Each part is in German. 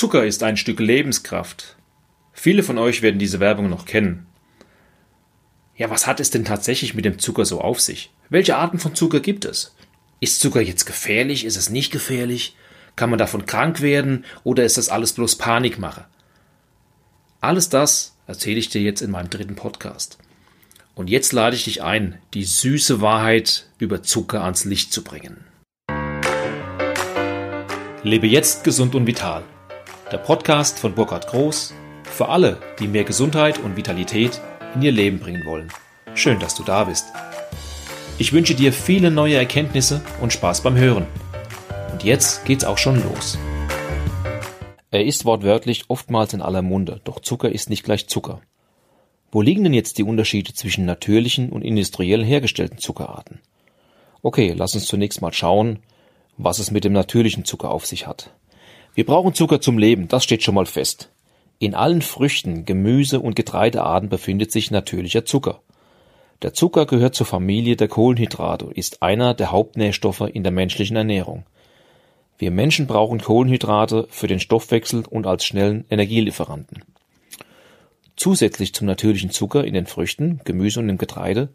Zucker ist ein Stück Lebenskraft. Viele von euch werden diese Werbung noch kennen. Ja, was hat es denn tatsächlich mit dem Zucker so auf sich? Welche Arten von Zucker gibt es? Ist Zucker jetzt gefährlich? Ist es nicht gefährlich? Kann man davon krank werden oder ist das alles bloß Panikmache? Alles das erzähle ich dir jetzt in meinem dritten Podcast. Und jetzt lade ich dich ein, die süße Wahrheit über Zucker ans Licht zu bringen. Lebe jetzt gesund und vital. Der Podcast von Burkhard Groß für alle, die mehr Gesundheit und Vitalität in ihr Leben bringen wollen. Schön, dass du da bist. Ich wünsche dir viele neue Erkenntnisse und Spaß beim Hören. Und jetzt geht's auch schon los. Er ist wortwörtlich oftmals in aller Munde, doch Zucker ist nicht gleich Zucker. Wo liegen denn jetzt die Unterschiede zwischen natürlichen und industriell hergestellten Zuckerarten? Okay, lass uns zunächst mal schauen, was es mit dem natürlichen Zucker auf sich hat. Wir brauchen Zucker zum Leben, das steht schon mal fest. In allen Früchten, Gemüse und Getreidearten befindet sich natürlicher Zucker. Der Zucker gehört zur Familie der Kohlenhydrate und ist einer der Hauptnährstoffe in der menschlichen Ernährung. Wir Menschen brauchen Kohlenhydrate für den Stoffwechsel und als schnellen Energielieferanten. Zusätzlich zum natürlichen Zucker in den Früchten, Gemüse und im Getreide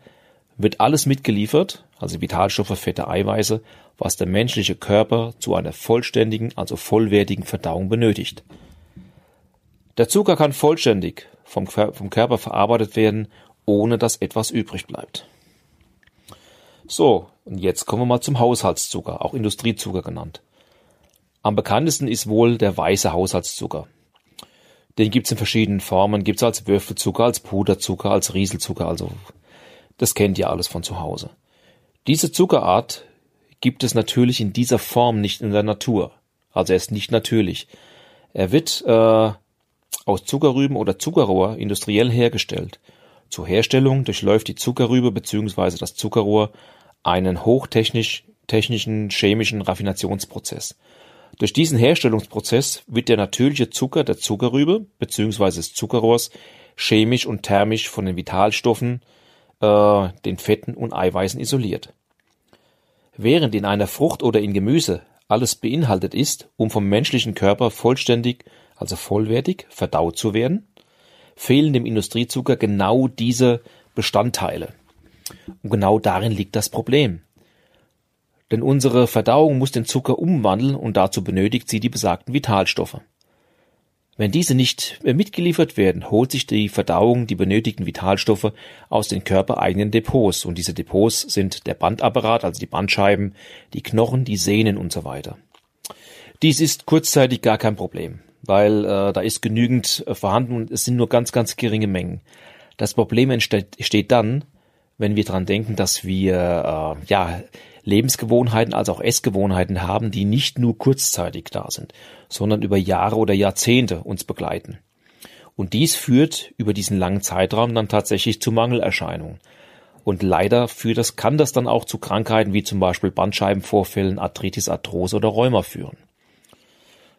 wird alles mitgeliefert, also Vitalstoffe, Fette, Eiweiße, was der menschliche Körper zu einer vollständigen, also vollwertigen Verdauung benötigt. Der Zucker kann vollständig vom, vom Körper verarbeitet werden, ohne dass etwas übrig bleibt. So, und jetzt kommen wir mal zum Haushaltszucker, auch Industriezucker genannt. Am bekanntesten ist wohl der weiße Haushaltszucker. Den gibt's in verschiedenen Formen, gibt's als Würfelzucker, als Puderzucker, als Rieselzucker, also das kennt ihr alles von zu Hause. Diese Zuckerart gibt es natürlich in dieser Form nicht in der Natur. Also er ist nicht natürlich. Er wird äh, aus Zuckerrüben oder Zuckerrohr industriell hergestellt. Zur Herstellung durchläuft die Zuckerrübe bzw. das Zuckerrohr einen hochtechnischen chemischen Raffinationsprozess. Durch diesen Herstellungsprozess wird der natürliche Zucker der Zuckerrübe bzw. des Zuckerrohrs chemisch und thermisch von den Vitalstoffen, äh, den Fetten und Eiweißen isoliert. Während in einer Frucht oder in Gemüse alles beinhaltet ist, um vom menschlichen Körper vollständig, also vollwertig, verdaut zu werden, fehlen dem Industriezucker genau diese Bestandteile. Und genau darin liegt das Problem. Denn unsere Verdauung muss den Zucker umwandeln und dazu benötigt sie die besagten Vitalstoffe. Wenn diese nicht mitgeliefert werden, holt sich die Verdauung die benötigten Vitalstoffe aus den körpereigenen Depots und diese Depots sind der Bandapparat, also die Bandscheiben, die Knochen, die Sehnen und so weiter. Dies ist kurzzeitig gar kein Problem, weil äh, da ist genügend äh, vorhanden und es sind nur ganz, ganz geringe Mengen. Das Problem entsteht dann, wenn wir dran denken, dass wir äh, ja Lebensgewohnheiten als auch Essgewohnheiten haben, die nicht nur kurzzeitig da sind, sondern über Jahre oder Jahrzehnte uns begleiten. Und dies führt über diesen langen Zeitraum dann tatsächlich zu Mangelerscheinungen. Und leider führt das, kann das dann auch zu Krankheiten wie zum Beispiel Bandscheibenvorfällen, Arthritis, Arthrose oder Rheuma führen.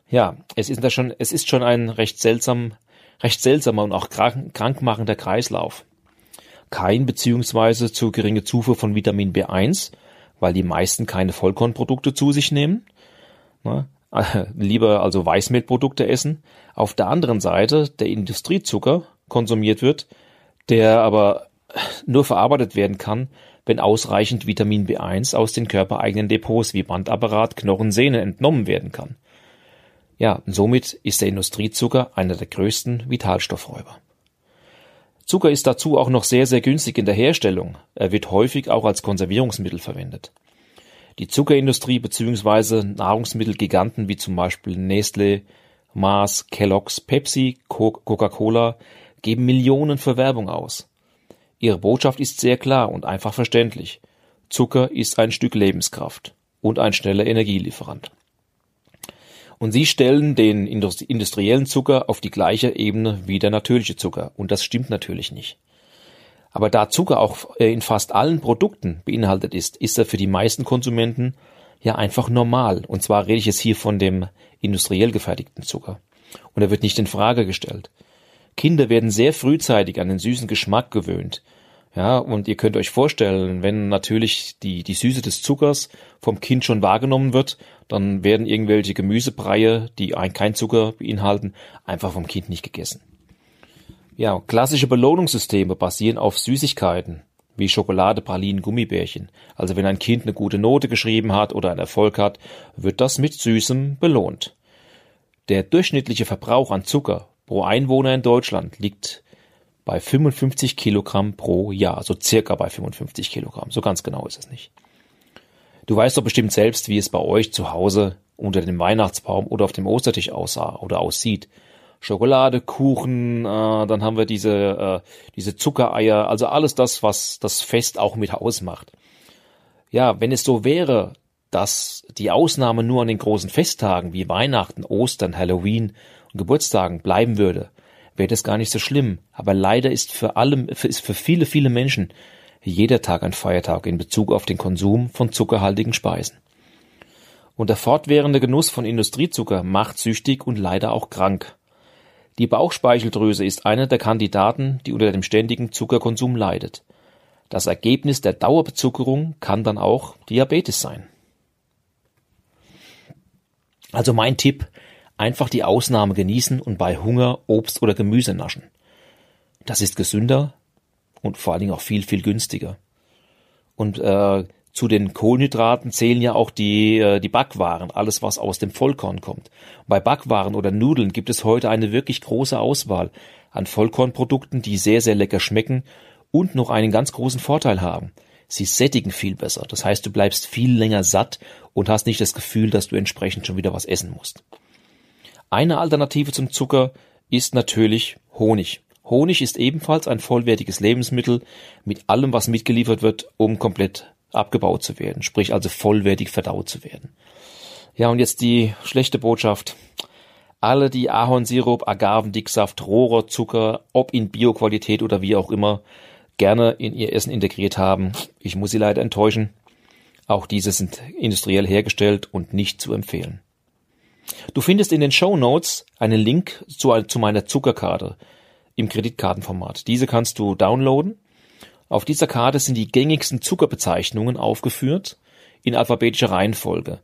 Ja, es ist da schon, es ist schon ein recht seltsam, recht seltsamer und auch krank, krankmachender Kreislauf. Kein beziehungsweise zu geringe Zufuhr von Vitamin B1 weil die meisten keine Vollkornprodukte zu sich nehmen. Ne? Lieber also Weißmehlprodukte essen. Auf der anderen Seite der Industriezucker konsumiert wird, der aber nur verarbeitet werden kann, wenn ausreichend Vitamin B1 aus den körpereigenen Depots wie Bandapparat, Knochen, Sehne entnommen werden kann. Ja, somit ist der Industriezucker einer der größten Vitalstoffräuber. Zucker ist dazu auch noch sehr, sehr günstig in der Herstellung. Er wird häufig auch als Konservierungsmittel verwendet. Die Zuckerindustrie bzw. Nahrungsmittelgiganten wie zum Beispiel Nestle, Mars, Kellogg's, Pepsi, Coca-Cola geben Millionen für Werbung aus. Ihre Botschaft ist sehr klar und einfach verständlich. Zucker ist ein Stück Lebenskraft und ein schneller Energielieferant. Und sie stellen den industriellen Zucker auf die gleiche Ebene wie der natürliche Zucker. Und das stimmt natürlich nicht. Aber da Zucker auch äh, in fast allen Produkten beinhaltet ist, ist er für die meisten Konsumenten ja einfach normal. Und zwar rede ich jetzt hier von dem industriell gefertigten Zucker. Und er wird nicht in Frage gestellt. Kinder werden sehr frühzeitig an den süßen Geschmack gewöhnt. Ja, und ihr könnt euch vorstellen, wenn natürlich die, die Süße des Zuckers vom Kind schon wahrgenommen wird, dann werden irgendwelche Gemüsebreie, die ein, kein Zucker beinhalten, einfach vom Kind nicht gegessen. Ja, klassische Belohnungssysteme basieren auf Süßigkeiten, wie Schokolade, Pralinen, Gummibärchen. Also wenn ein Kind eine gute Note geschrieben hat oder einen Erfolg hat, wird das mit Süßem belohnt. Der durchschnittliche Verbrauch an Zucker pro Einwohner in Deutschland liegt bei 55 Kilogramm pro Jahr, so circa bei 55 Kilogramm. So ganz genau ist es nicht. Du weißt doch bestimmt selbst, wie es bei euch zu Hause unter dem Weihnachtsbaum oder auf dem Ostertisch aussah oder aussieht. Schokolade, Kuchen, äh, dann haben wir diese, äh, diese Zuckereier, also alles das, was das Fest auch mit ausmacht. Ja, wenn es so wäre, dass die Ausnahme nur an den großen Festtagen wie Weihnachten, Ostern, Halloween und Geburtstagen bleiben würde, wäre das gar nicht so schlimm. Aber leider ist für alle, ist für viele, viele Menschen jeder Tag ein Feiertag in Bezug auf den Konsum von zuckerhaltigen Speisen. Und der fortwährende Genuss von Industriezucker macht süchtig und leider auch krank. Die Bauchspeicheldrüse ist einer der Kandidaten, die unter dem ständigen Zuckerkonsum leidet. Das Ergebnis der Dauerbezuckerung kann dann auch Diabetes sein. Also mein Tipp, Einfach die Ausnahme genießen und bei Hunger Obst oder Gemüse naschen. Das ist gesünder und vor allen Dingen auch viel, viel günstiger. Und äh, zu den Kohlenhydraten zählen ja auch die, äh, die Backwaren, alles was aus dem Vollkorn kommt. Bei Backwaren oder Nudeln gibt es heute eine wirklich große Auswahl an Vollkornprodukten, die sehr, sehr lecker schmecken und noch einen ganz großen Vorteil haben. Sie sättigen viel besser. Das heißt, du bleibst viel länger satt und hast nicht das Gefühl, dass du entsprechend schon wieder was essen musst. Eine Alternative zum Zucker ist natürlich Honig. Honig ist ebenfalls ein vollwertiges Lebensmittel mit allem, was mitgeliefert wird, um komplett abgebaut zu werden, sprich also vollwertig verdaut zu werden. Ja, und jetzt die schlechte Botschaft. Alle, die Ahornsirup, Agavendicksaft, Rohrzucker, ob in Bioqualität oder wie auch immer, gerne in ihr Essen integriert haben, ich muss sie leider enttäuschen. Auch diese sind industriell hergestellt und nicht zu empfehlen. Du findest in den Show Notes einen Link zu, zu meiner Zuckerkarte im Kreditkartenformat. Diese kannst du downloaden. Auf dieser Karte sind die gängigsten Zuckerbezeichnungen aufgeführt in alphabetischer Reihenfolge.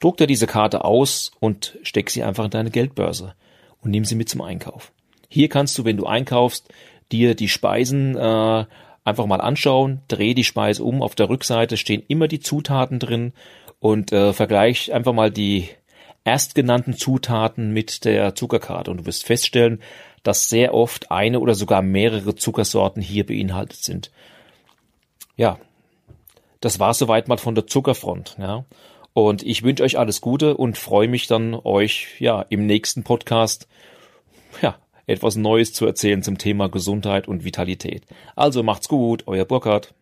Druck dir diese Karte aus und steck sie einfach in deine Geldbörse und nimm sie mit zum Einkauf. Hier kannst du, wenn du einkaufst, dir die Speisen äh, einfach mal anschauen, dreh die Speise um. Auf der Rückseite stehen immer die Zutaten drin und äh, vergleich einfach mal die erstgenannten Zutaten mit der Zuckerkarte und du wirst feststellen, dass sehr oft eine oder sogar mehrere Zuckersorten hier beinhaltet sind. Ja, das war soweit mal von der Zuckerfront, ja. Und ich wünsche euch alles Gute und freue mich dann, euch ja im nächsten Podcast ja etwas Neues zu erzählen zum Thema Gesundheit und Vitalität. Also macht's gut, euer Burkhard.